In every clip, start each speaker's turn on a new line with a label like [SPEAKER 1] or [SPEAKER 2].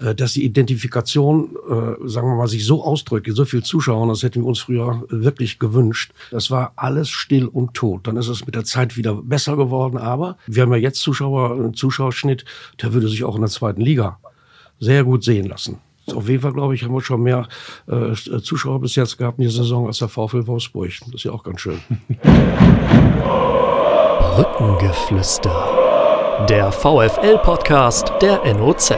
[SPEAKER 1] äh, dass die Identifikation, äh, sagen wir mal, sich so ausdrückt, so viel Zuschauer, das hätten wir uns früher wirklich gewünscht. Das war alles still und tot. Dann ist es mit der Zeit wieder besser geworden, aber wir haben ja jetzt Zuschauer, einen Zuschauerschnitt, der würde sich auch in der zweiten Liga sehr gut sehen lassen. Auf jeden Fall, glaube ich, haben wir schon mehr äh, Zuschauer bis jetzt gehabt in dieser Saison als der VfL Wolfsburg. Das ist ja auch ganz schön.
[SPEAKER 2] Brückengeflüster. Der VfL-Podcast der NOZ.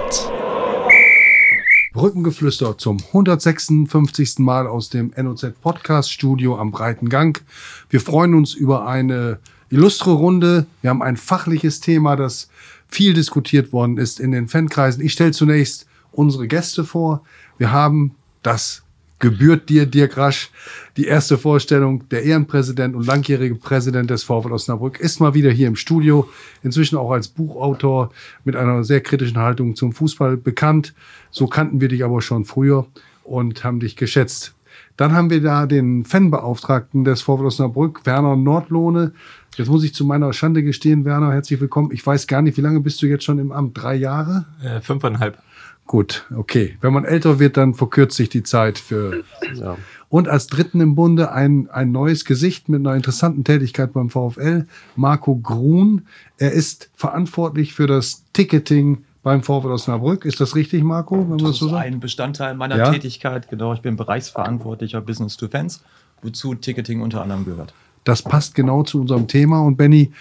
[SPEAKER 3] Brückengeflüster zum 156. Mal aus dem NOZ Podcast Studio am Breiten Gang. Wir freuen uns über eine illustre Runde. Wir haben ein fachliches Thema, das viel diskutiert worden ist in den Fankreisen. Ich stelle zunächst unsere Gäste vor. Wir haben das gebührt dir, Dirk Rasch. Die erste Vorstellung, der Ehrenpräsident und langjährige Präsident des VfL Osnabrück ist mal wieder hier im Studio. Inzwischen auch als Buchautor mit einer sehr kritischen Haltung zum Fußball bekannt. So kannten wir dich aber schon früher und haben dich geschätzt. Dann haben wir da den Fanbeauftragten des VfL Osnabrück, Werner Nordlohne. Jetzt muss ich zu meiner Schande gestehen, Werner, herzlich willkommen. Ich weiß gar nicht, wie lange bist du jetzt schon im Amt? Drei Jahre?
[SPEAKER 4] Äh, fünfeinhalb.
[SPEAKER 3] Gut, okay. Wenn man älter wird, dann verkürzt sich die Zeit für. Ja. Und als Dritten im Bunde ein, ein neues Gesicht mit einer interessanten Tätigkeit beim VfL, Marco Grun. Er ist verantwortlich für das Ticketing beim VfL Osnabrück. Ist das richtig, Marco?
[SPEAKER 4] Wenn das, das so ist ein Bestandteil meiner ja? Tätigkeit. Genau, ich bin bereichsverantwortlicher Business to Fans, wozu Ticketing unter anderem gehört.
[SPEAKER 3] Das passt genau zu unserem Thema. Und Benny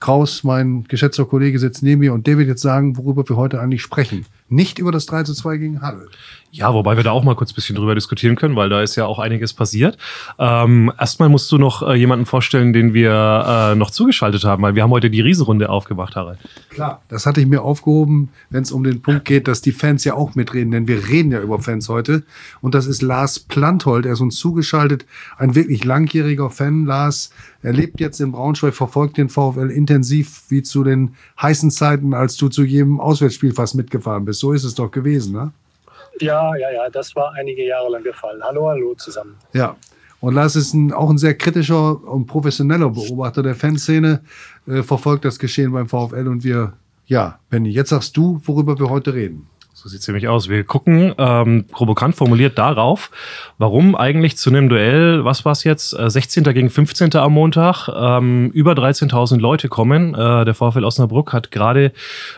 [SPEAKER 3] Kraus, mein geschätzter Kollege, sitzt neben mir und der wird jetzt sagen, worüber wir heute eigentlich sprechen nicht über das 3 zu 2 gegen Halle.
[SPEAKER 5] Ja, wobei wir da auch mal kurz ein bisschen drüber diskutieren können, weil da ist ja auch einiges passiert. Ähm, erstmal musst du noch äh, jemanden vorstellen, den wir äh, noch zugeschaltet haben, weil wir haben heute die Riesenrunde aufgemacht, Harald.
[SPEAKER 3] Klar, das hatte ich mir aufgehoben, wenn es um den Punkt geht, dass die Fans ja auch mitreden, denn wir reden ja über Fans heute. Und das ist Lars Planthold, er ist uns zugeschaltet, ein wirklich langjähriger Fan. Lars, er lebt jetzt in Braunschweig, verfolgt den VfL intensiv wie zu den heißen Zeiten, als du zu jedem Auswärtsspiel fast mitgefahren bist. So ist es doch gewesen, ne?
[SPEAKER 6] Ja, ja, ja, das war einige Jahre lang der Fall. Hallo, hallo zusammen.
[SPEAKER 3] Ja. Und Lars ist ein, auch ein sehr kritischer und professioneller Beobachter der Fanszene, äh, verfolgt das Geschehen beim VfL und wir, ja, Benny, jetzt sagst du, worüber wir heute reden.
[SPEAKER 5] So sieht es nämlich aus. Wir gucken ähm, provokant formuliert darauf, warum eigentlich zu einem Duell, was war es jetzt, äh, 16. gegen 15. am Montag, ähm, über 13.000 Leute kommen. Äh, der VfL Osnabrück hat gerade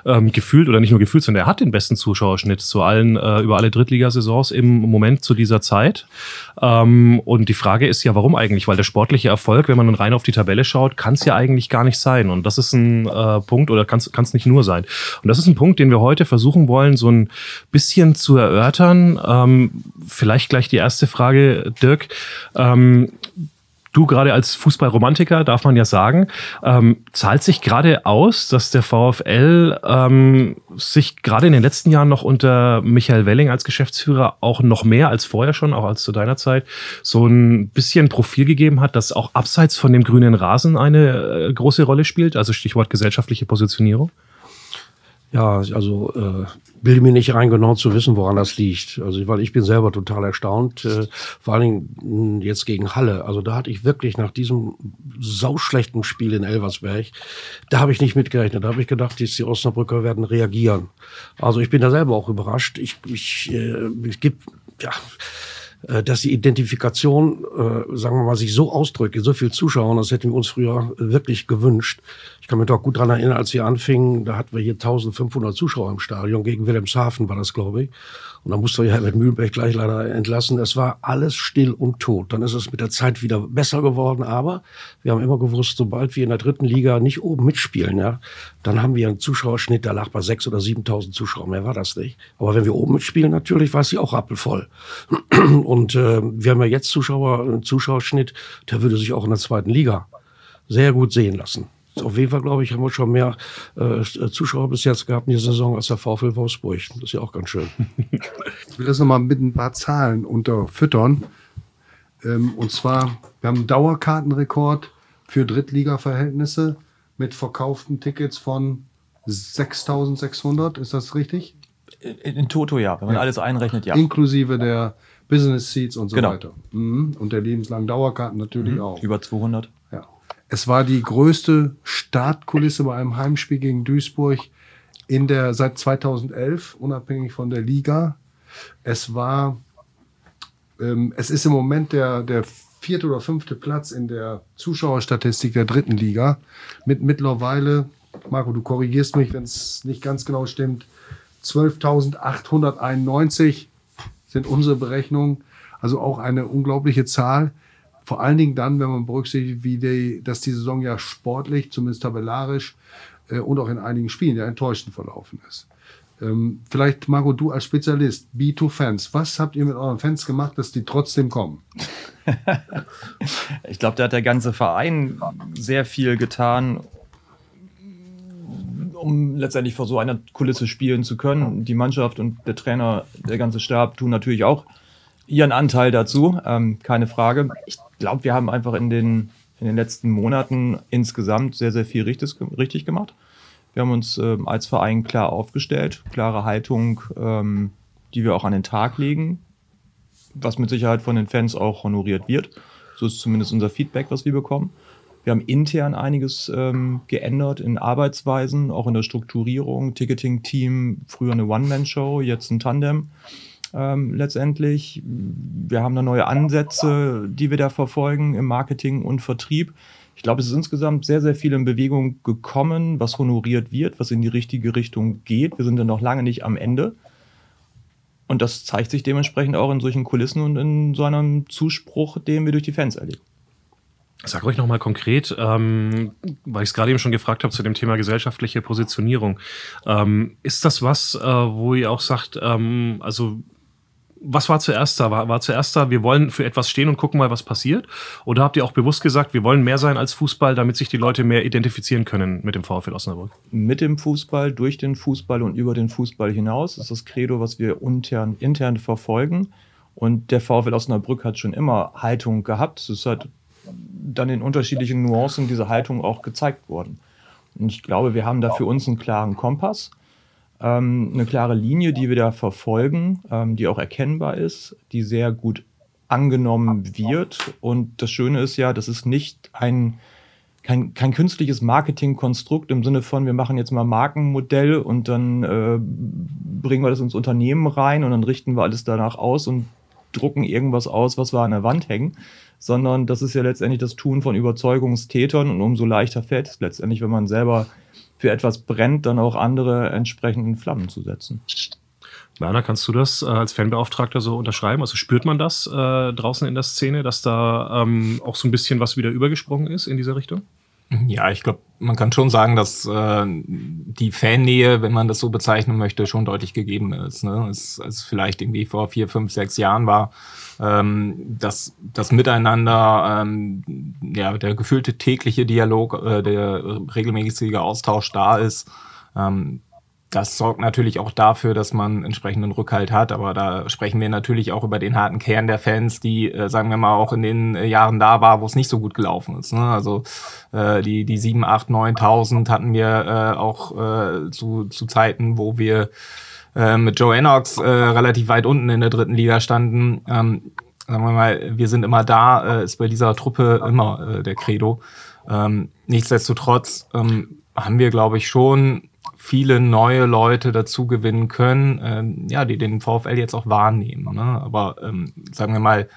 [SPEAKER 5] ähm, gefühlt, oder nicht nur gefühlt, sondern er hat den besten Zuschauerschnitt zu allen, äh, über alle Drittligasaisons im Moment zu dieser Zeit. Ähm, und die Frage ist ja, warum eigentlich? Weil der sportliche Erfolg, wenn man rein auf die Tabelle schaut, kann es ja eigentlich gar nicht sein. Und das ist ein äh, Punkt, oder kann es nicht nur sein. Und das ist ein Punkt, den wir heute versuchen wollen, so ein bisschen zu erörtern. Ähm, vielleicht gleich die erste Frage, Dirk. Ähm, du gerade als Fußballromantiker, darf man ja sagen, ähm, zahlt sich gerade aus, dass der VfL ähm, sich gerade in den letzten Jahren noch unter Michael Welling als Geschäftsführer auch noch mehr als vorher schon, auch als zu deiner Zeit, so ein bisschen Profil gegeben hat, das auch abseits von dem grünen Rasen eine äh, große Rolle spielt, also Stichwort gesellschaftliche Positionierung?
[SPEAKER 1] Ja, also äh, bilde mir nicht rein, genau zu wissen, woran das liegt. Also, weil ich bin selber total erstaunt, äh, vor allen Dingen hm, jetzt gegen Halle. Also da hatte ich wirklich nach diesem sauschlechten Spiel in Elversberg, da habe ich nicht mitgerechnet. Da habe ich gedacht, die Osnabrücker werden reagieren. Also ich bin da selber auch überrascht. Ich, ich, äh, ich gebe, ja, äh, dass die Identifikation, äh, sagen wir mal, sich so ausdrückt, so viel Zuschauer, das hätten wir uns früher wirklich gewünscht. Ich kann mich doch gut dran erinnern, als wir anfingen, da hatten wir hier 1500 Zuschauer im Stadion, gegen Wilhelmshaven war das, glaube ich. Und dann musste ja mit Mühlenberg gleich leider entlassen. Es war alles still und tot. Dann ist es mit der Zeit wieder besser geworden. Aber wir haben immer gewusst, sobald wir in der dritten Liga nicht oben mitspielen, ja, dann haben wir einen Zuschauerschnitt, der lag bei 6.000 oder 7.000 Zuschauern. Mehr war das nicht. Aber wenn wir oben mitspielen, natürlich war sie auch rappelvoll. Und äh, wir haben ja jetzt Zuschauer, einen Zuschauerschnitt, der würde sich auch in der zweiten Liga sehr gut sehen lassen. Auf jeden Fall, glaube ich, haben wir schon mehr äh, Zuschauer bis jetzt gehabt in dieser Saison als der VfL Wolfsburg. Das ist ja auch ganz schön.
[SPEAKER 3] Ich will das nochmal mit ein paar Zahlen unterfüttern. Ähm, und zwar, wir haben einen Dauerkartenrekord für Drittliga-Verhältnisse mit verkauften Tickets von 6600. Ist das richtig?
[SPEAKER 4] In, in Toto ja, wenn man ja. alles einrechnet, ja.
[SPEAKER 3] Inklusive der Business Seats und so
[SPEAKER 4] genau.
[SPEAKER 3] weiter. Mhm. Und der lebenslangen Dauerkarten natürlich mhm. auch.
[SPEAKER 4] Über 200.
[SPEAKER 3] Es war die größte Startkulisse bei einem Heimspiel gegen Duisburg in der seit 2011, unabhängig von der Liga. Es war, ähm, es ist im Moment der, der vierte oder fünfte Platz in der Zuschauerstatistik der dritten Liga mit mittlerweile, Marco, du korrigierst mich, wenn es nicht ganz genau stimmt, 12.891 sind unsere Berechnungen. Also auch eine unglaubliche Zahl. Vor allen Dingen dann, wenn man berücksichtigt, wie die, dass die Saison ja sportlich, zumindest tabellarisch äh, und auch in einigen Spielen ja enttäuschend verlaufen ist. Ähm, vielleicht, Marco, du als Spezialist, B2-Fans, was habt ihr mit euren Fans gemacht, dass die trotzdem kommen?
[SPEAKER 4] ich glaube, da hat der ganze Verein sehr viel getan, um letztendlich vor so einer Kulisse spielen zu können. Die Mannschaft und der Trainer, der ganze Stab tun natürlich auch ihren Anteil dazu, ähm, keine Frage. Ich glaube, wir haben einfach in den, in den letzten Monaten insgesamt sehr, sehr viel richtig, richtig gemacht. Wir haben uns ähm, als Verein klar aufgestellt, klare Haltung, ähm, die wir auch an den Tag legen, was mit Sicherheit von den Fans auch honoriert wird. So ist zumindest unser Feedback, was wir bekommen. Wir haben intern einiges ähm, geändert in Arbeitsweisen, auch in der Strukturierung. Ticketing-Team, früher eine One-Man-Show, jetzt ein Tandem ähm, letztendlich. Wir haben da neue Ansätze, die wir da verfolgen im Marketing und Vertrieb. Ich glaube, es ist insgesamt sehr, sehr viel in Bewegung gekommen, was honoriert wird, was in die richtige Richtung geht. Wir sind dann noch lange nicht am Ende. Und das zeigt sich dementsprechend auch in solchen Kulissen und in so einem Zuspruch, den wir durch die Fans erleben.
[SPEAKER 5] Sag euch nochmal konkret, ähm, weil ich es gerade eben schon gefragt habe zu dem Thema gesellschaftliche Positionierung. Ähm, ist das was, äh, wo ihr auch sagt, ähm, also was war zuerst da? War, war zuerst da, wir wollen für etwas stehen und gucken mal, was passiert? Oder habt ihr auch bewusst gesagt, wir wollen mehr sein als Fußball, damit sich die Leute mehr identifizieren können mit dem VfL Osnabrück?
[SPEAKER 4] Mit dem Fußball, durch den Fußball und über den Fußball hinaus ist das Credo, was wir intern, intern verfolgen. Und der VfL Osnabrück hat schon immer Haltung gehabt. Es ist halt dann in unterschiedlichen Nuancen diese Haltung auch gezeigt worden. Und ich glaube, wir haben da für uns einen klaren Kompass ähm, eine klare Linie, die wir da verfolgen, ähm, die auch erkennbar ist, die sehr gut angenommen wird. Und das Schöne ist ja, das ist nicht ein, kein, kein künstliches Marketingkonstrukt im Sinne von, wir machen jetzt mal Markenmodell und dann äh, bringen wir das ins Unternehmen rein und dann richten wir alles danach aus und drucken irgendwas aus, was wir an der Wand hängen, sondern das ist ja letztendlich das Tun von Überzeugungstätern und umso leichter fällt es letztendlich, wenn man selber für etwas brennt, dann auch andere entsprechend in Flammen zu setzen.
[SPEAKER 5] Werner, kannst du das äh, als Fanbeauftragter so unterschreiben? Also spürt man das äh, draußen in der Szene, dass da ähm, auch so ein bisschen was wieder übergesprungen ist in diese Richtung?
[SPEAKER 7] Ja, ich glaube, man kann schon sagen, dass äh, die Fannähe, wenn man das so bezeichnen möchte, schon deutlich gegeben ist. Ne? Es, es vielleicht irgendwie vor vier, fünf, sechs Jahren war, ähm, dass das Miteinander, ähm, ja, der gefühlte tägliche Dialog, äh, der regelmäßige Austausch da ist. Ähm, das sorgt natürlich auch dafür, dass man entsprechenden Rückhalt hat. Aber da sprechen wir natürlich auch über den harten Kern der Fans, die, äh, sagen wir mal, auch in den äh, Jahren da war, wo es nicht so gut gelaufen ist. Ne? Also äh, die, die 7, 8, 9.000 hatten wir äh, auch äh, zu, zu Zeiten, wo wir äh, mit Joe Ennox äh, relativ weit unten in der dritten Liga standen. Ähm, sagen wir mal, wir sind immer da, äh, ist bei dieser Truppe immer äh, der Credo. Ähm, nichtsdestotrotz ähm, haben wir, glaube ich, schon viele neue Leute dazu gewinnen können, ähm, ja, die den VfL jetzt auch wahrnehmen. Ne? Aber ähm, sagen wir mal,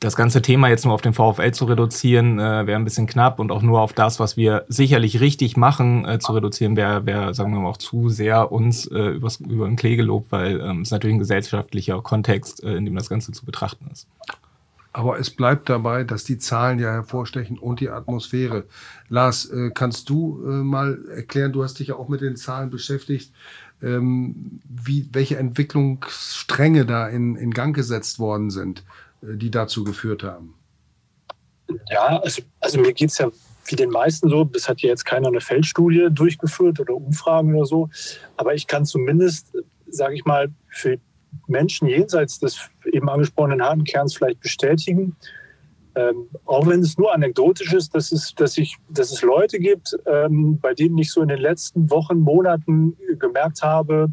[SPEAKER 7] das ganze Thema jetzt nur auf den VfL zu reduzieren, äh, wäre ein bisschen knapp und auch nur auf das, was wir sicherlich richtig machen, äh, zu reduzieren, wäre, wär, sagen wir mal, auch zu sehr uns äh, übers, über den Klee gelobt, weil ähm, es natürlich ein gesellschaftlicher Kontext, äh, in dem das Ganze zu betrachten ist.
[SPEAKER 3] Aber es bleibt dabei, dass die Zahlen ja hervorstechen und die Atmosphäre. Lars, äh, kannst du äh, mal erklären, du hast dich ja auch mit den Zahlen beschäftigt, ähm, wie, welche Entwicklungsstränge da in, in Gang gesetzt worden sind, äh, die dazu geführt haben?
[SPEAKER 6] Ja, also, also mir geht es ja wie den meisten so, bis hat ja jetzt keiner eine Feldstudie durchgeführt oder Umfragen oder so, aber ich kann zumindest, sage ich mal, für Menschen jenseits des eben angesprochenen harten Kerns vielleicht bestätigen. Ähm, auch wenn es nur anekdotisch ist, dass es, dass ich, dass es Leute gibt, ähm, bei denen ich so in den letzten Wochen, Monaten gemerkt habe,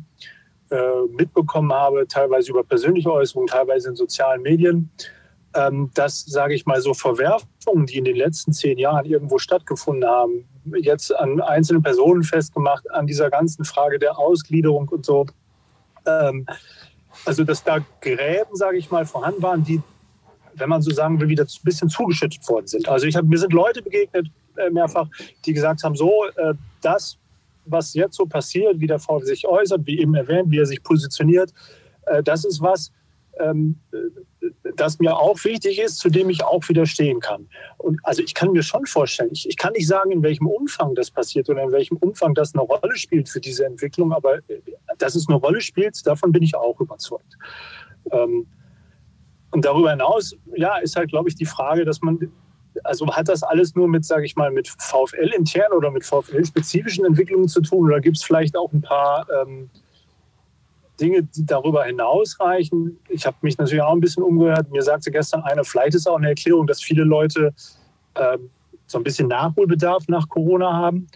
[SPEAKER 6] äh, mitbekommen habe, teilweise über persönliche Äußerungen, teilweise in sozialen Medien, ähm, dass, sage ich mal, so Verwerfungen, die in den letzten zehn Jahren irgendwo stattgefunden haben, jetzt an einzelnen Personen festgemacht, an dieser ganzen Frage der Ausgliederung und so. Also, dass da Gräben, sage ich mal, vorhanden waren, die, wenn man so sagen will, wieder ein bisschen zugeschüttet worden sind. Also, ich hab, mir sind Leute begegnet, äh, mehrfach, die gesagt haben: So, äh, das, was jetzt so passiert, wie der VfL sich äußert, wie eben erwähnt, wie er sich positioniert, äh, das ist was, ähm, das mir auch wichtig ist, zu dem ich auch widerstehen kann. Und also ich kann mir schon vorstellen, ich, ich kann nicht sagen, in welchem Umfang das passiert oder in welchem Umfang das eine Rolle spielt für diese Entwicklung, aber äh, dass es eine Rolle spielt, davon bin ich auch überzeugt. Ähm, und darüber hinaus, ja, ist halt, glaube ich, die Frage, dass man, also hat das alles nur mit, sage ich mal, mit VfL intern oder mit VfL-spezifischen Entwicklungen zu tun oder gibt es vielleicht auch ein paar ähm, Dinge, die darüber hinausreichen. Ich habe mich natürlich auch ein bisschen umgehört. Mir sagte gestern einer, vielleicht ist auch eine Erklärung, dass viele Leute äh, so ein bisschen Nachholbedarf nach Corona haben.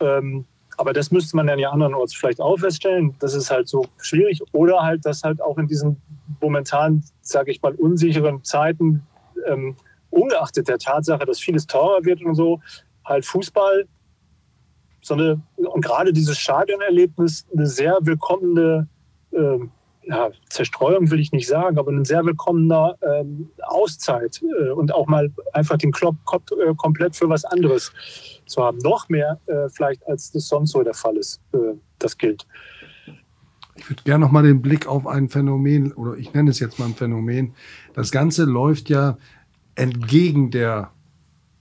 [SPEAKER 6] Ähm, aber das müsste man dann ja andernorts vielleicht auch feststellen. Das ist halt so schwierig. Oder halt, dass halt auch in diesen momentan, sage ich mal, unsicheren Zeiten, ähm, ungeachtet der Tatsache, dass vieles teurer wird und so, halt Fußball so eine, und gerade dieses Stadionerlebnis eine sehr willkommene äh, ja, Zerstreuung will ich nicht sagen, aber ein sehr willkommener ähm, Auszeit äh, und auch mal einfach den Klopp äh, komplett für was anderes zu haben. Noch mehr äh, vielleicht, als das sonst so der Fall ist, äh, das gilt.
[SPEAKER 3] Ich würde gerne noch mal den Blick auf ein Phänomen, oder ich nenne es jetzt mal ein Phänomen. Das Ganze läuft ja entgegen der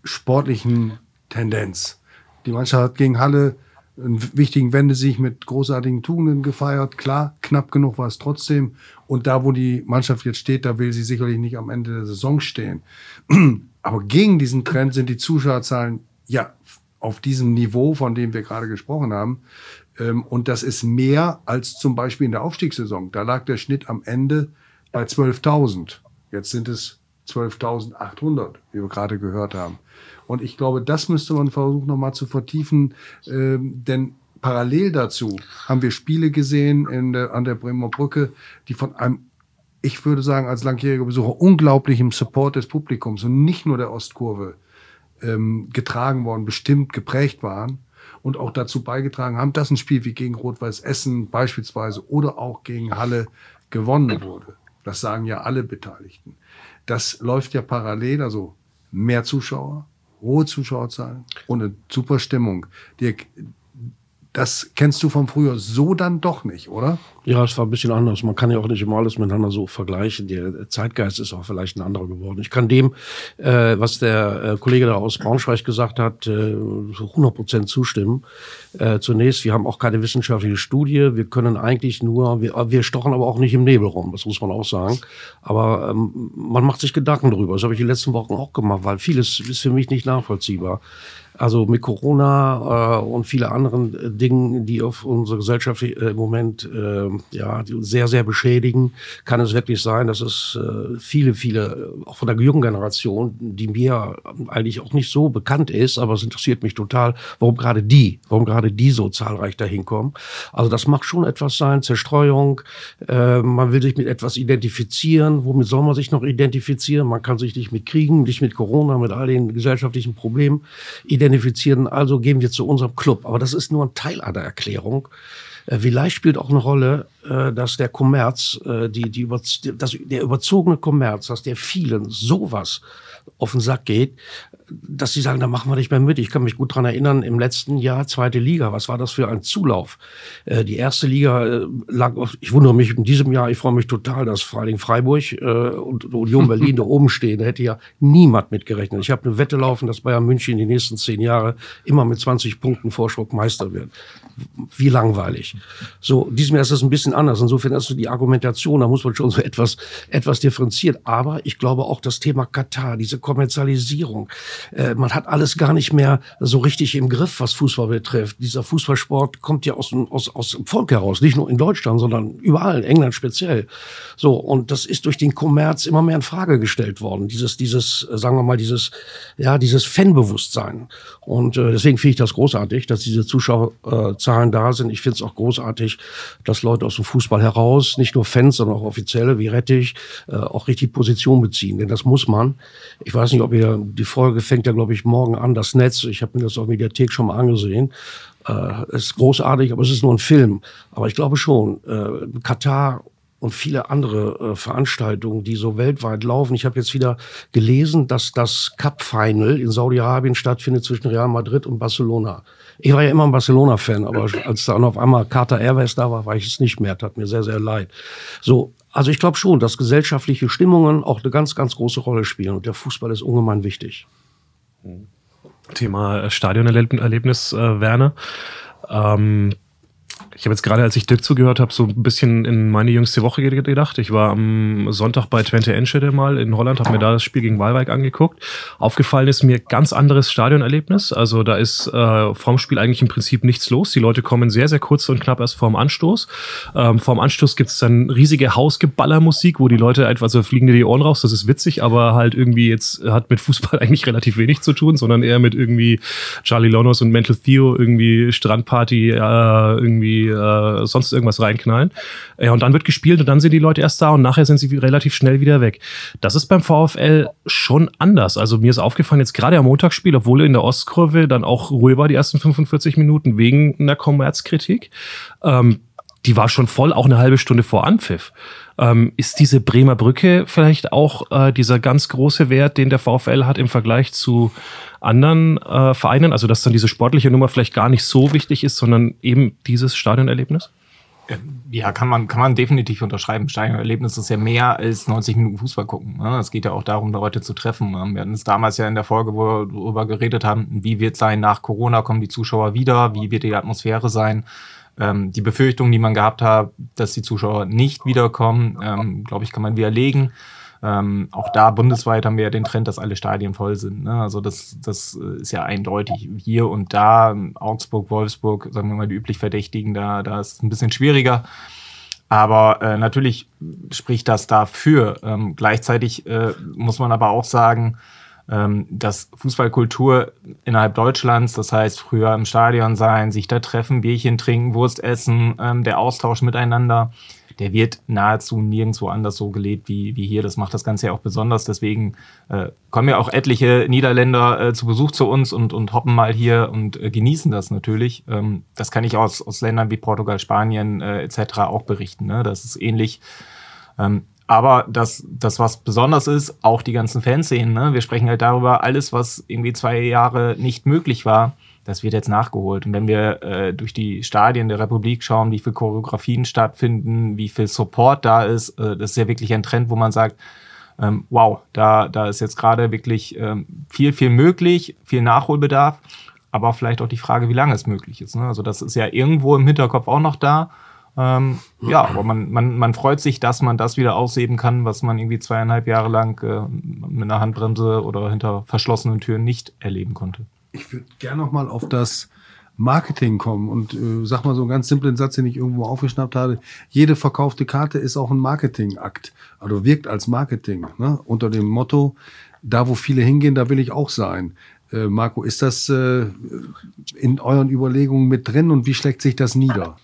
[SPEAKER 3] sportlichen Tendenz. Die Mannschaft hat gegen Halle einen wichtigen Wendesieg mit großartigen Tugenden gefeiert. Klar, knapp genug war es trotzdem. Und da, wo die Mannschaft jetzt steht, da will sie sicherlich nicht am Ende der Saison stehen. Aber gegen diesen Trend sind die Zuschauerzahlen ja auf diesem Niveau, von dem wir gerade gesprochen haben. Ähm, und das ist mehr als zum Beispiel in der Aufstiegssaison. Da lag der Schnitt am Ende bei 12.000. Jetzt sind es 12.800, wie wir gerade gehört haben. Und ich glaube, das müsste man versuchen nochmal zu vertiefen, ähm, denn parallel dazu haben wir Spiele gesehen in der, an der Bremer Brücke, die von einem ich würde sagen, als langjähriger Besucher unglaublichem Support des Publikums und nicht nur der Ostkurve ähm, getragen worden, bestimmt geprägt waren und auch dazu beigetragen haben, dass ein Spiel wie gegen Rot-Weiß Essen beispielsweise oder auch gegen Halle gewonnen wurde. Das sagen ja alle Beteiligten. Das läuft ja parallel, also mehr Zuschauer, hohe Zuschauerzahlen und eine super Stimmung. Dirk, das kennst du von früher so dann doch nicht, oder?
[SPEAKER 1] Ja, es war ein bisschen anders. Man kann ja auch nicht immer alles miteinander so vergleichen. Der Zeitgeist ist auch vielleicht ein anderer geworden. Ich kann dem, äh, was der äh, Kollege da aus Braunschweig gesagt hat, äh, 100 Prozent zustimmen. Äh, zunächst, wir haben auch keine wissenschaftliche Studie. Wir können eigentlich nur, wir, wir stochen aber auch nicht im Nebel rum. Das muss man auch sagen. Aber ähm, man macht sich Gedanken darüber. Das habe ich die letzten Wochen auch gemacht, weil vieles ist für mich nicht nachvollziehbar. Also mit Corona äh, und viele anderen äh, Dingen, die auf unsere Gesellschaft äh, im Moment äh, ja sehr sehr beschädigen, kann es wirklich sein, dass es äh, viele viele äh, auch von der jungen Generation, die mir eigentlich auch nicht so bekannt ist, aber es interessiert mich total, warum gerade die, warum gerade die so zahlreich dahin kommen. Also das macht schon etwas sein, Zerstreuung. Äh, man will sich mit etwas identifizieren. Womit soll man sich noch identifizieren? Man kann sich nicht mit Kriegen, nicht mit Corona, mit all den gesellschaftlichen Problemen identifizieren identifizieren, also gehen wir zu unserem Club. Aber das ist nur ein Teil einer Erklärung. Äh, vielleicht spielt auch eine Rolle, äh, dass der Kommerz, äh, die, die über, das, der überzogene Kommerz, dass der vielen sowas auf den Sack geht, dass sie sagen, da machen wir nicht mehr mit. Ich kann mich gut dran erinnern, im letzten Jahr zweite Liga, was war das für ein Zulauf? Äh, die erste Liga äh, lag, ich wundere mich in diesem Jahr, ich freue mich total, dass vor allen Dingen Freiburg äh, und Union Berlin da oben stehen. Da hätte ja niemand mit gerechnet. Ich habe eine Wette laufen, dass Bayern München die nächsten zehn Jahre immer mit 20 Punkten Vorsprung Meister wird. Wie langweilig. So, diesem Jahr ist das ein bisschen anders. Insofern ist so die Argumentation, da muss man schon so etwas, etwas differenziert. Aber ich glaube auch das Thema Katar, diese Kommerzialisierung, äh, man hat alles gar nicht mehr so richtig im Griff, was Fußball betrifft. Dieser Fußballsport kommt ja aus, aus, aus dem Volk heraus, nicht nur in Deutschland, sondern überall, in England speziell. So, und das ist durch den Kommerz immer mehr in Frage gestellt worden. Dieses, dieses, äh, sagen wir mal, dieses, ja, dieses Fanbewusstsein. Und äh, deswegen finde ich das großartig, dass diese Zuschauerzahlen da sind. Ich finde es auch großartig, dass Leute aus dem Fußball heraus, nicht nur Fans, sondern auch Offizielle wie Rettich, äh, auch richtig Position beziehen. Denn das muss man. Ich weiß nicht, ob ihr, die Folge fängt ja, glaube ich, morgen an, das Netz. Ich habe mir das auf Mediathek schon mal angesehen. Äh, ist großartig, aber es ist nur ein Film. Aber ich glaube schon, äh, Katar und viele andere äh, Veranstaltungen, die so weltweit laufen. Ich habe jetzt wieder gelesen, dass das Cup Final in Saudi-Arabien stattfindet zwischen Real Madrid und Barcelona. Ich war ja immer ein Barcelona-Fan, aber als dann auf einmal Carter Airways da war, war ich es nicht mehr. Tat mir sehr, sehr leid. So, also ich glaube schon, dass gesellschaftliche Stimmungen auch eine ganz, ganz große Rolle spielen und der Fußball ist ungemein wichtig.
[SPEAKER 5] Thema Stadionerlebnis, äh, Werner. Ähm, ich habe jetzt gerade, als ich Dirk zugehört habe, so ein bisschen in meine jüngste Woche gedacht. Ich war am Sonntag bei Twente Enschede mal in Holland, habe mir da das Spiel gegen Waalwijk angeguckt. Aufgefallen ist mir ganz anderes Stadionerlebnis. Also da ist äh, vorm Spiel eigentlich im Prinzip nichts los. Die Leute kommen sehr, sehr kurz und knapp erst vorm Anstoß. Ähm, vorm Anstoß gibt's dann riesige Hausgeballermusik, wo die Leute einfach, also fliegen dir die Ohren raus. Das ist witzig, aber halt irgendwie jetzt hat mit Fußball eigentlich relativ wenig zu tun, sondern eher mit irgendwie Charlie Lonos und Mental Theo, irgendwie Strandparty, äh, irgendwie äh, sonst irgendwas reinknallen. Ja, und dann wird gespielt und dann sind die Leute erst da und nachher sind sie relativ schnell wieder weg. Das ist beim VfL schon anders. Also mir ist aufgefallen, jetzt gerade am Montagsspiel, obwohl in der Ostkurve dann auch Ruhe war die ersten 45 Minuten wegen einer Kommerzkritik, ähm, die war schon voll, auch eine halbe Stunde vor Anpfiff. Ähm, ist diese Bremer Brücke vielleicht auch äh, dieser ganz große Wert, den der VfL hat im Vergleich zu anderen äh, Vereinen? Also, dass dann diese sportliche Nummer vielleicht gar nicht so wichtig ist, sondern eben dieses Stadionerlebnis?
[SPEAKER 7] Ja, kann man, kann man definitiv unterschreiben. Stadionerlebnis ist ja mehr als 90 Minuten Fußball gucken. Ne? Es geht ja auch darum, Leute zu treffen. Wir hatten es damals ja in der Folge, wo wir darüber geredet haben, wie wird es sein nach Corona, kommen die Zuschauer wieder, wie wird die Atmosphäre sein. Ähm, die Befürchtung, die man gehabt hat, dass die Zuschauer nicht wiederkommen, ähm, glaube ich, kann man widerlegen. Ähm, auch da bundesweit haben wir ja den Trend, dass alle Stadien voll sind. Ne? Also das, das ist ja eindeutig. Hier und da, Augsburg, Wolfsburg, sagen wir mal die üblich Verdächtigen, da, da ist es ein bisschen schwieriger. Aber äh, natürlich spricht das dafür. Ähm, gleichzeitig äh, muss man aber auch sagen, ähm, dass Fußballkultur innerhalb Deutschlands, das heißt früher im Stadion sein, sich da treffen, Bierchen trinken, Wurst essen, ähm, der Austausch miteinander, der wird nahezu nirgendwo anders so gelebt wie, wie hier. Das macht das Ganze ja auch besonders. Deswegen äh, kommen ja auch etliche Niederländer äh, zu Besuch zu uns und, und hoppen mal hier und äh, genießen das natürlich. Ähm, das kann ich aus, aus Ländern wie Portugal, Spanien äh, etc. auch berichten. Ne? Das ist ähnlich. Ähm, aber das, das, was besonders ist, auch die ganzen Fanszenen. Ne? Wir sprechen halt darüber, alles, was irgendwie zwei Jahre nicht möglich war, das wird jetzt nachgeholt. Und wenn wir äh, durch die Stadien der Republik schauen, wie viel Choreografien stattfinden, wie viel Support da ist, äh, das ist ja wirklich ein Trend, wo man sagt, ähm, wow, da, da ist jetzt gerade wirklich ähm, viel, viel möglich, viel Nachholbedarf, aber vielleicht auch die Frage, wie lange es möglich ist. Ne? Also das ist ja irgendwo im Hinterkopf auch noch da. Ähm, ja, aber man, man, man freut sich, dass man das wieder ausheben kann, was man irgendwie zweieinhalb Jahre lang äh, mit einer Handbremse oder hinter verschlossenen Türen nicht erleben konnte.
[SPEAKER 3] Ich würde gerne noch mal auf das Marketing kommen und äh, sag mal so einen ganz simplen Satz, den ich irgendwo aufgeschnappt habe. Jede verkaufte Karte ist auch ein Marketingakt, also wirkt als Marketing, ne? unter dem Motto, da wo viele hingehen, da will ich auch sein. Äh, Marco, ist das äh, in euren Überlegungen mit drin und wie schlägt sich das nieder?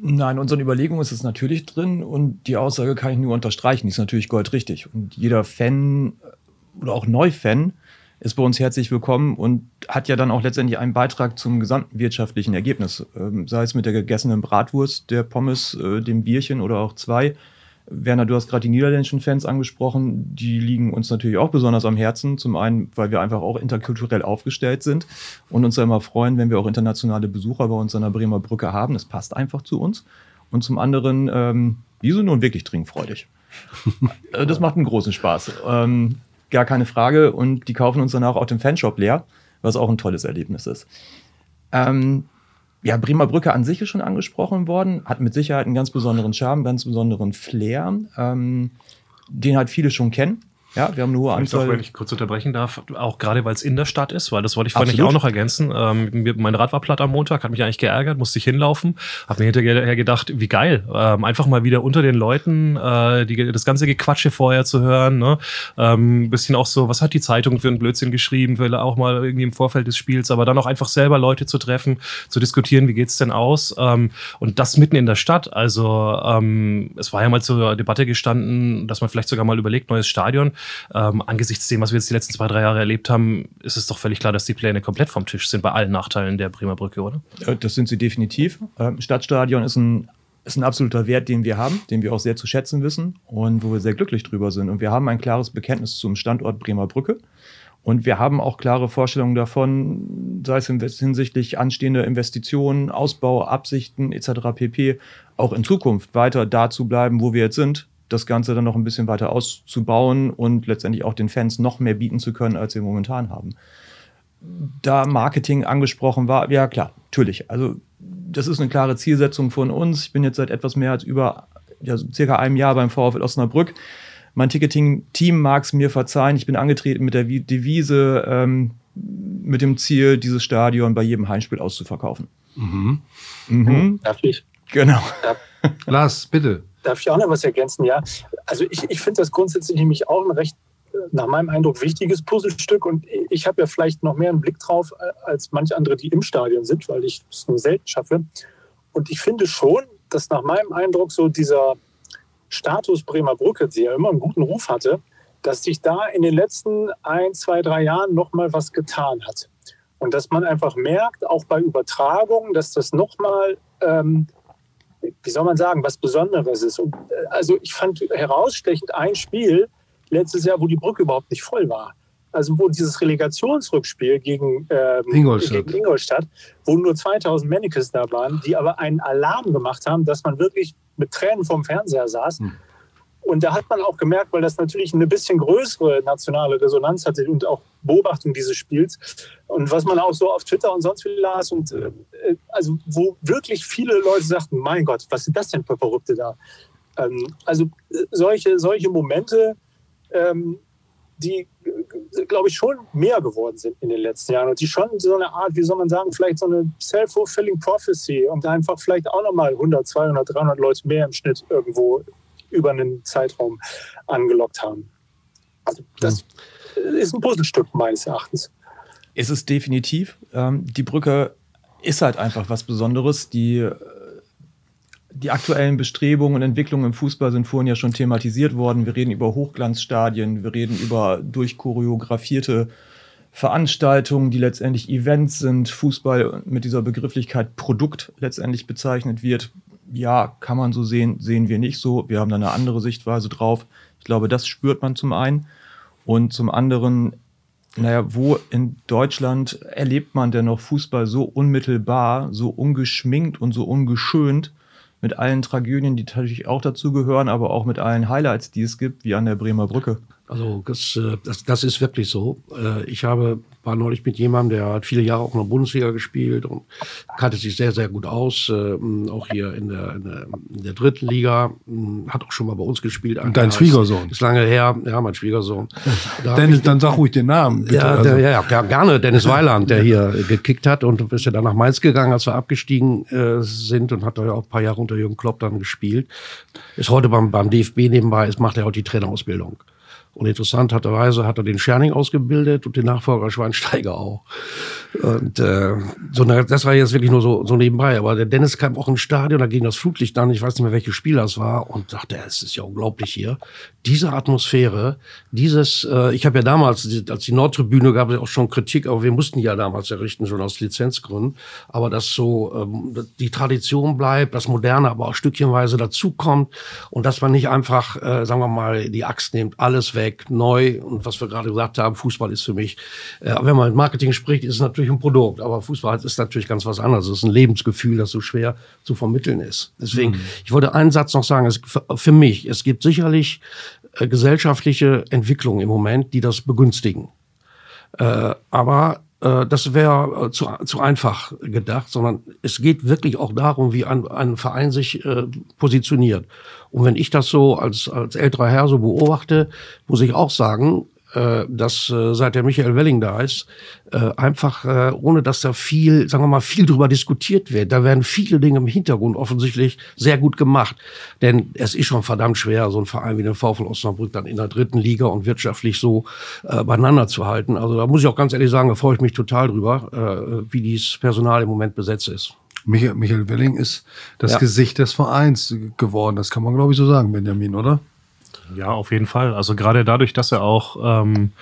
[SPEAKER 4] Nein, in unseren Überlegungen ist es natürlich drin und die Aussage kann ich nur unterstreichen. Die ist natürlich goldrichtig. Und jeder Fan oder auch Neufan ist bei uns herzlich willkommen und hat ja dann auch letztendlich einen Beitrag zum gesamten wirtschaftlichen Ergebnis. Ähm, sei es mit der gegessenen Bratwurst, der Pommes, äh, dem Bierchen oder auch zwei. Werner, du hast gerade die niederländischen Fans angesprochen. Die liegen uns natürlich auch besonders am Herzen. Zum einen, weil wir einfach auch interkulturell aufgestellt sind und uns ja immer freuen, wenn wir auch internationale Besucher bei uns an der Bremer Brücke haben. Das passt einfach zu uns. Und zum anderen, ähm, die sind nun wirklich trinkfreudig. Äh, das macht einen großen Spaß. Ähm, gar keine Frage. Und die kaufen uns danach auch den Fanshop leer, was auch ein tolles Erlebnis ist. Ähm, ja, Bremer Brücke an sich ist schon angesprochen worden, hat mit Sicherheit einen ganz besonderen Charme, ganz besonderen Flair, ähm, den halt viele schon kennen. Ja, wir haben eine hohe Anzahl.
[SPEAKER 5] Auch, wenn ich kurz unterbrechen darf, auch gerade weil es in der Stadt ist, weil das wollte ich vorhin auch noch ergänzen. Ähm, mein Rad war platt am Montag, hat mich eigentlich geärgert, musste ich hinlaufen, habe mir hinterher gedacht, wie geil, ähm, einfach mal wieder unter den Leuten äh, die, das ganze Gequatsche vorher zu hören. Ne? Ähm, bisschen auch so, was hat die Zeitung für einen Blödsinn geschrieben, will auch mal irgendwie im Vorfeld des Spiels, aber dann auch einfach selber Leute zu treffen, zu diskutieren, wie geht's denn aus? Ähm, und das mitten in der Stadt. Also ähm, es war ja mal zur Debatte gestanden, dass man vielleicht sogar mal überlegt, neues Stadion Ähm, angesichts dem, was wir jetzt die letzten zwei, drei Jahre erlebt haben, ist es doch völlig klar, dass die Pläne komplett vom Tisch sind bei allen Nachteilen der Bremer Brücke, oder?
[SPEAKER 4] Das sind sie definitiv. Ähm, Stadtstadion ist ein ist ein absoluter Wert, den wir haben, den wir auch sehr zu schätzen wissen und wo wir sehr glücklich drüber sind. Und wir haben ein klares Bekenntnis zum Standort Bremer Brücke. Und wir haben auch klare Vorstellungen davon, sei es hinsichtlich anstehender Investitionen, Ausbau, Absichten etc. pp. auch in Zukunft weiter da zu bleiben, wo wir jetzt sind, das Ganze dann noch ein bisschen weiter auszubauen und letztendlich auch den Fans noch mehr bieten zu können, als wir momentan haben. Da Marketing angesprochen war, ja klar, natürlich. Also das ist eine klare Zielsetzung von uns. Ich bin jetzt seit etwas mehr als über ja, circa einem Jahr beim VfL Osnabrück. Mein Ticketing-Team mag es mir verzeihen. Ich bin angetreten mit der Devise, ähm, mit dem Ziel, dieses Stadion bei jedem Heimspiel auszuverkaufen.
[SPEAKER 6] Mhm. Mhm. Darf ich?
[SPEAKER 4] Genau.
[SPEAKER 3] Darf, Lars, bitte.
[SPEAKER 6] Darf ich auch noch was ergänzen? Ja. Also ich, ich finde das grundsätzlich nämlich auch ein recht nach meinem Eindruck wichtiges Puzzlestück und ich habe ja vielleicht noch mehr einen Blick drauf äh, als manche andere, die im Stadion sind, weil ich es nur selten schaffe. Und ich finde schon, dass nach meinem Eindruck so dieser Status Bremer Brücke, die ja immer einen guten Ruf hatte, dass sich da in den letzten ein, zwei, drei Jahren noch mal was getan hat. Und dass man einfach merkt, auch bei Übertragungen, dass das noch mal, ähm, wie soll man sagen, was Besonderes ist. Und, äh, also ich fand herausstechend ein Spiel, letztes Jahr, wo die Brücke überhaupt nicht voll war. Also wo dieses Relegationsrückspiel gegen, ähm, Ingolstadt. gegen Ingolstadt, wo nur 2000 Mannequins da waren, die aber einen Alarm gemacht haben, dass man wirklich mit Tränen vorm Fernseher saß. Hm. Und da hat man auch gemerkt, weil das natürlich eine bisschen größere nationale Resonanz hatte und auch Beobachtung dieses Spiels. Und was man auch so auf Twitter und sonst wie las und äh, also wo wirklich viele Leute sagten, mein Gott, was sind das denn für Verrückte da? Ähm, also äh, solche, solche Momente, ähm, die, glaube ich, schon mehr geworden sind in den letzten Jahren und die schon so eine Art, wie soll man sagen, vielleicht so eine self-fulfilling prophecy und einfach vielleicht auch nochmal 100, 200, 300 Leute mehr im Schnitt irgendwo über einen Zeitraum angelockt haben. Also das mhm. ist ein Puzzlestück meines Erachtens.
[SPEAKER 4] Ist es definitiv. Ähm, die Brücke ist halt einfach was Besonderes. Die die aktuellen Bestrebungen und Entwicklungen im Fußball sind vorhin ja schon thematisiert worden. Wir reden über Hochglanzstadien, wir reden über durchchoreografierte Veranstaltungen, die letztendlich Events sind, Fußball mit dieser Begrifflichkeit Produkt letztendlich bezeichnet wird. Ja, kann man so sehen, sehen wir nicht so. Wir haben da eine andere Sichtweise drauf. Ich glaube, das spürt man zum einen. Und zum anderen, naja, wo in Deutschland erlebt man denn noch Fußball so unmittelbar, so ungeschminkt und so ungeschönt, mit allen Tragödien, die natürlich auch dazu gehören, aber auch mit allen Highlights, die es gibt, wie an der Bremer Brücke.
[SPEAKER 1] Also das, äh, das, das ist wirklich so. Äh, ich habe war neulich mit jemandem, der hat viele Jahre auch in der Bundesliga gespielt und kannte sich sehr, sehr gut aus. Ähm, auch hier in der, in der, in der dritten Liga. Hat auch schon mal bei uns gespielt.
[SPEAKER 3] Und dein Schwiegersohn?
[SPEAKER 1] Ist lange her. Ja, mein Schwiegersohn.
[SPEAKER 3] Da Dennis, dann sag ruhig den Namen.
[SPEAKER 1] Bitte. Ja, der, ja, ja, gerne. Dennis Weiland, der hier gekickt hat und ist ja dann nach Mainz gegangen, als wir abgestiegen äh, sind und hat da ja auch ein paar Jahre unter Jürgen Klopp dann gespielt. Ist heute beim, beim DFB nebenbei, ist, macht er auch die Trainerausbildung. Und interessanterweise hat er den Scherning ausgebildet und den Nachfolger Schweinsteiger auch. Und äh, so, das war jetzt wirklich nur so, so nebenbei. Aber der Dennis kam auch ins Stadion, da ging das Flutlicht an, ich weiß nicht mehr, welches Spiel das war, und dachte, es ist ja unglaublich hier. Diese Atmosphäre, dieses, äh, ich habe ja damals, als die Nordtribüne gab es auch schon Kritik, aber wir mussten ja damals errichten, schon aus Lizenzgründen. Aber dass so ähm, die Tradition bleibt, das Moderne aber auch stückchenweise dazukommt und dass man nicht einfach, äh, sagen wir mal, die Axt nimmt, alles weg weg, neu. Und was wir gerade gesagt haben, Fußball ist für mich, äh, wenn man mit Marketing spricht, ist es natürlich ein Produkt. Aber Fußball ist natürlich ganz was anderes. Es ist ein Lebensgefühl, das so schwer zu vermitteln ist. Deswegen, mhm. ich wollte einen Satz noch sagen. Es, für mich, es gibt sicherlich äh, gesellschaftliche Entwicklungen im Moment, die das begünstigen. Äh, aber äh, das wäre äh, zu, zu einfach gedacht, sondern es geht wirklich auch darum, wie ein, ein Verein sich äh, positioniert. Und wenn ich das so als, als älterer Herr so beobachte, muss ich auch sagen, äh, dass äh, seit der Michael Welling da ist, äh, einfach äh, ohne dass da viel, sagen wir mal, viel drüber diskutiert wird. Da werden viele Dinge im Hintergrund offensichtlich sehr gut gemacht. Denn es ist schon verdammt schwer, so ein Verein wie den VfL Osnabrück dann in der dritten Liga und wirtschaftlich so äh, beieinander zu halten. Also da muss ich auch ganz ehrlich sagen, da freue ich mich total drüber, äh, wie dieses Personal im Moment besetzt ist.
[SPEAKER 3] Michael, Michael Welling ist das ja. Gesicht des Vereins geworden. Das kann man, glaube ich, so sagen, Benjamin, oder?
[SPEAKER 5] Ja, auf jeden Fall. Also gerade dadurch, dass er auch ähm,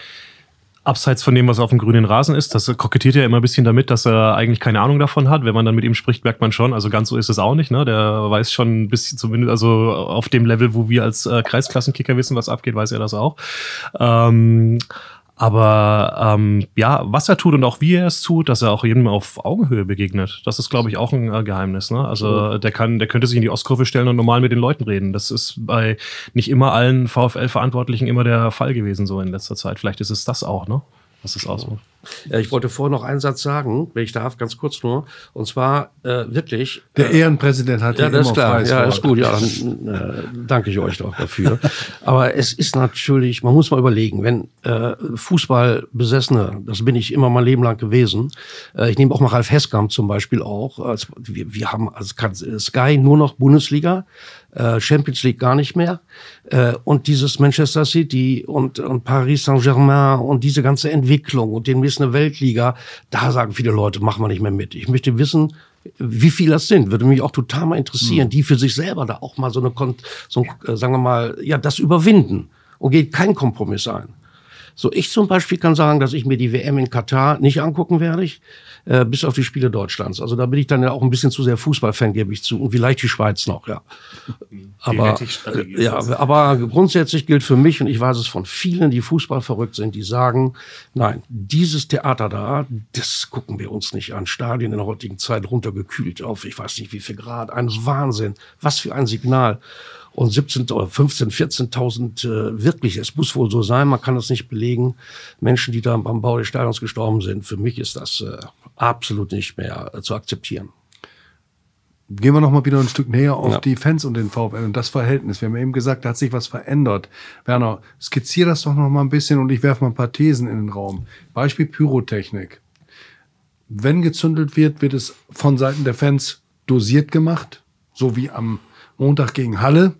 [SPEAKER 5] abseits von dem, was auf dem grünen Rasen ist, das kokettiert ja immer ein bisschen damit, dass er eigentlich keine Ahnung davon hat. Wenn man dann mit ihm spricht, merkt man schon, also ganz so ist es auch nicht. Ne? Der weiß schon ein bisschen, zumindest also auf dem Level, wo wir als äh, Kreisklassenkicker wissen, was abgeht, weiß er das auch. Ähm, aber ähm, ja, was er tut und auch wie er es tut, dass er auch jedem auf Augenhöhe begegnet, das ist, glaube ich, auch ein äh, Geheimnis. Ne? Also der kann, der könnte sich in die Ostkurve stellen und normal mit den Leuten reden. Das ist bei nicht immer allen VfL-Verantwortlichen immer der Fall gewesen so in letzter Zeit. Vielleicht ist es das auch, ne? Was es ausmacht.
[SPEAKER 1] Ja, ich wollte vorher noch einen Satz sagen, wenn ich darf, ganz kurz nur. Und zwar äh, wirklich.
[SPEAKER 3] Der Ehrenpräsident hat
[SPEAKER 1] ja, das ist klar. Ja, ist gut. Ja, dann äh, danke ich euch doch dafür. Aber es ist natürlich, man muss mal überlegen, wenn äh, Fußballbesessene, das bin ich immer mein Leben lang gewesen. Äh, ich nehme auch mal Ralf Heskamp zum Beispiel auch. Als, wir, wir haben als Sky nur noch Bundesliga, äh, Champions League gar nicht mehr. Äh, und dieses Manchester City und, und Paris Saint-Germain und diese ganze Entwicklung und den ist eine Weltliga, da sagen viele Leute, machen wir nicht mehr mit. Ich möchte wissen, wie viel das sind, würde mich auch total mal interessieren, die für sich selber da auch mal so eine, so, ein, äh, sagen wir mal, ja, das überwinden und geht kein Kompromiss ein. So, ich zum Beispiel kann sagen, dass ich mir die WM in Katar nicht angucken werde, ich, äh, bis auf die Spiele Deutschlands. Also da bin ich dann ja auch ein bisschen zu sehr Fußballfan, gebe ich zu. Und vielleicht die Schweiz noch, ja. Aber, äh, ja, aber grundsätzlich gilt für mich, und ich weiß es von vielen, die Fußball verrückt sind, die sagen, nein, dieses Theater da, das gucken wir uns nicht an. Stadien in der heutigen Zeit runtergekühlt auf, ich weiß nicht wie viel Grad. Ein Wahnsinn. Was für ein Signal und 17 oder 15, 14.000 äh, wirklich, es muss wohl so sein, man kann das nicht belegen, Menschen, die da beim Bau des Stadions gestorben sind. Für mich ist das äh, absolut nicht mehr äh, zu akzeptieren.
[SPEAKER 3] Gehen wir noch mal wieder ein Stück näher auf
[SPEAKER 1] Ja.
[SPEAKER 3] die Fans und den VfL und das Verhältnis. Wir haben eben gesagt, da hat sich was verändert. Werner, skizzier das doch noch mal ein bisschen und ich werfe mal ein paar Thesen in den Raum. Beispiel Pyrotechnik. Wenn gezündelt wird, wird es von Seiten der Fans dosiert gemacht, so wie am Montag gegen Halle.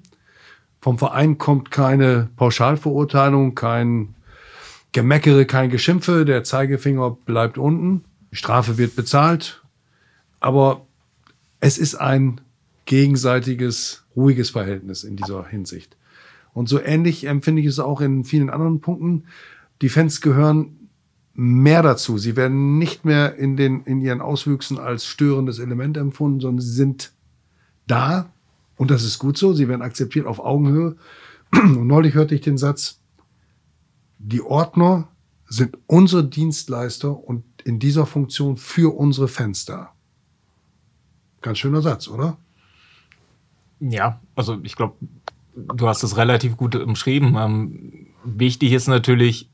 [SPEAKER 3] Vom Verein kommt keine Pauschalverurteilung, kein Gemeckere, kein Geschimpfe. Der Zeigefinger bleibt unten. Die Strafe wird bezahlt. Aber es ist ein gegenseitiges, ruhiges Verhältnis in dieser Hinsicht. Und so ähnlich empfinde ich es auch in vielen anderen Punkten. Die Fans gehören mehr dazu. Sie werden nicht mehr in, den, in ihren Auswüchsen als störendes Element empfunden, sondern sie sind da. Und das ist gut so. Sie werden akzeptiert auf Augenhöhe. Und neulich hörte ich den Satz, die Ordner sind unsere Dienstleister und in dieser Funktion für unsere Fans da. Ganz schöner Satz, oder?
[SPEAKER 7] Ja, also ich glaube, du hast es relativ gut umschrieben. Ähm, wichtig ist natürlich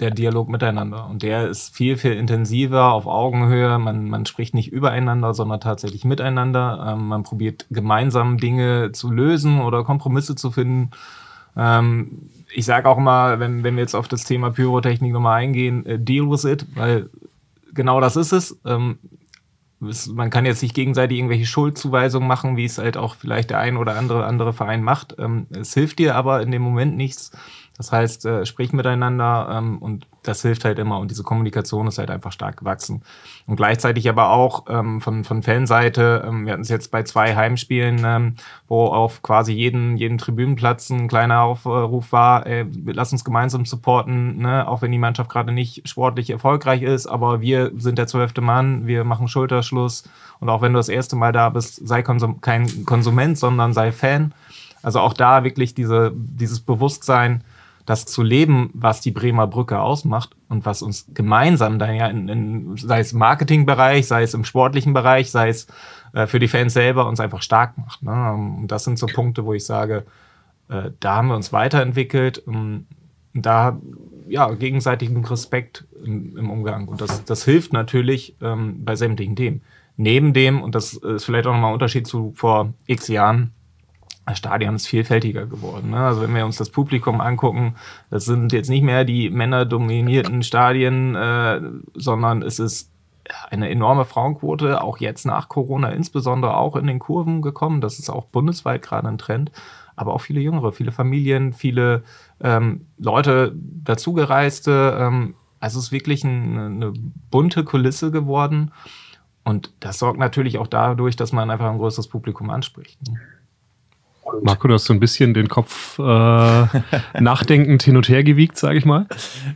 [SPEAKER 7] der Dialog miteinander. Und der ist viel, viel intensiver auf Augenhöhe. Man, man spricht nicht übereinander, sondern tatsächlich miteinander. Ähm, man probiert gemeinsam Dinge zu lösen oder Kompromisse zu finden. Ähm, ich sage auch immer, wenn, wenn wir jetzt auf das Thema Pyrotechnik nochmal eingehen, äh, deal with it, weil genau das ist es. Ähm, es, man kann jetzt nicht gegenseitig irgendwelche Schuldzuweisungen machen, wie es halt auch vielleicht der ein oder andere andere Verein macht. Ähm, es hilft dir aber in dem Moment nichts. Das heißt, äh, sprich miteinander ähm, und das hilft halt immer und diese Kommunikation ist halt einfach stark gewachsen. Und gleichzeitig aber auch ähm, von, von Fanseite, ähm, wir hatten es jetzt bei zwei Heimspielen, ähm, wo auf quasi jeden, jeden Tribünenplatz ein kleiner Aufruf war, ey, lass uns gemeinsam supporten, ne? auch wenn die Mannschaft gerade nicht sportlich erfolgreich ist, aber wir sind der zwölfte Mann, wir machen Schulterschluss und auch wenn du das erste Mal da bist, sei Konsum kein Konsument, sondern sei Fan. Also auch da wirklich diese, dieses Bewusstsein, das zu leben, was die Bremer Brücke ausmacht und was uns gemeinsam dann ja, in, in, sei es im Marketingbereich, sei es im sportlichen Bereich, sei es äh, für die Fans selber, uns einfach stark macht. Ne? Und das sind so Punkte, wo ich sage, äh, da haben wir uns weiterentwickelt. Und da ja, gegenseitigen Respekt im, im Umgang. Und das, das hilft natürlich ähm, bei sämtlichen Themen. Neben dem, und das ist vielleicht auch nochmal ein Unterschied zu vor x Jahren, das Stadion ist vielfältiger geworden. Ne? Also wenn wir uns das Publikum angucken, das sind jetzt nicht mehr die männerdominierten Stadien, äh, sondern es ist eine enorme Frauenquote, auch jetzt nach Corona insbesondere auch in den Kurven gekommen. Das ist auch bundesweit gerade ein Trend. Aber auch viele Jüngere, viele Familien, viele ähm, Leute dazugereiste. Ähm, also es ist wirklich ein, eine bunte Kulisse geworden. Und das sorgt natürlich auch dadurch, dass man einfach ein größeres Publikum anspricht. Ne?
[SPEAKER 6] Und
[SPEAKER 5] Marco, du hast so ein bisschen den Kopf äh, nachdenkend hin und her gewiegt, sage ich mal.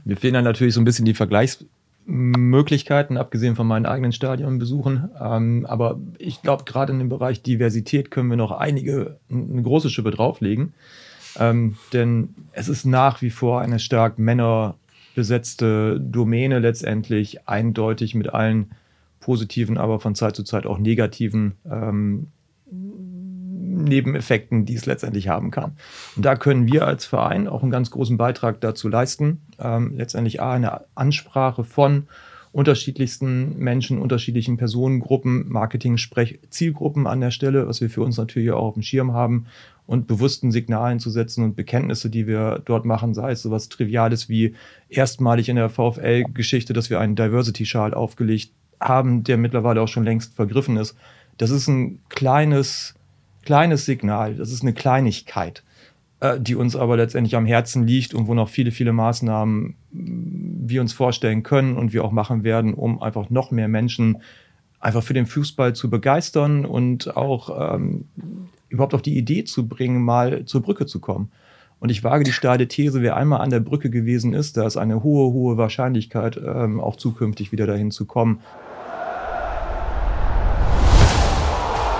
[SPEAKER 4] Mir fehlen dann natürlich so ein bisschen die Vergleichsmöglichkeiten, abgesehen von meinen eigenen Stadionbesuchen. Ähm, aber ich glaube, gerade in dem Bereich Diversität können wir noch einige, eine große Schippe drauflegen. Ähm, denn es ist nach wie vor eine stark männerbesetzte Domäne letztendlich, eindeutig mit allen positiven, aber von Zeit zu Zeit auch negativen ähm, Nebeneffekten, die es letztendlich haben kann. Und da können wir als Verein auch einen ganz großen Beitrag dazu leisten, ähm, letztendlich A, eine Ansprache von unterschiedlichsten Menschen, unterschiedlichen Personengruppen, Marketing-Zielgruppen an der Stelle, was wir für uns natürlich auch auf dem Schirm haben und bewussten Signalen zu setzen und Bekenntnisse, die wir dort machen, sei es sowas Triviales wie erstmalig in der VfL-Geschichte, dass wir einen Diversity-Schal aufgelegt haben, der mittlerweile auch schon längst vergriffen ist. Das ist ein kleines, kleines Signal, das ist eine Kleinigkeit, äh, die uns aber letztendlich am Herzen liegt und wo noch viele, viele Maßnahmen mm, wir uns vorstellen können und wir auch machen werden, um einfach noch mehr Menschen einfach für den Fußball zu begeistern und auch ähm, überhaupt auf die Idee zu bringen, mal zur Brücke zu kommen. Und ich wage die steile These, wer einmal an der Brücke gewesen ist, da ist eine hohe, hohe Wahrscheinlichkeit, ähm, auch zukünftig wieder dahin zu kommen.